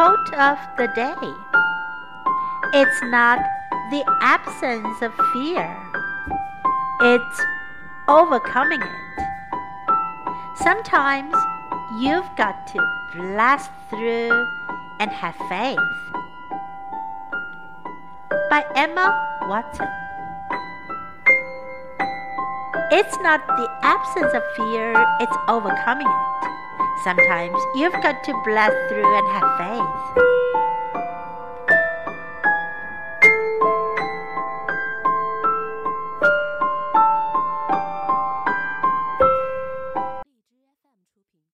Quote of the day It's not the absence of fear, it's overcoming it. Sometimes you've got to blast through and have faith. By Emma Watson. It's not the absence of fear, it's overcoming it. Sometimes you've got to blast through and have faith.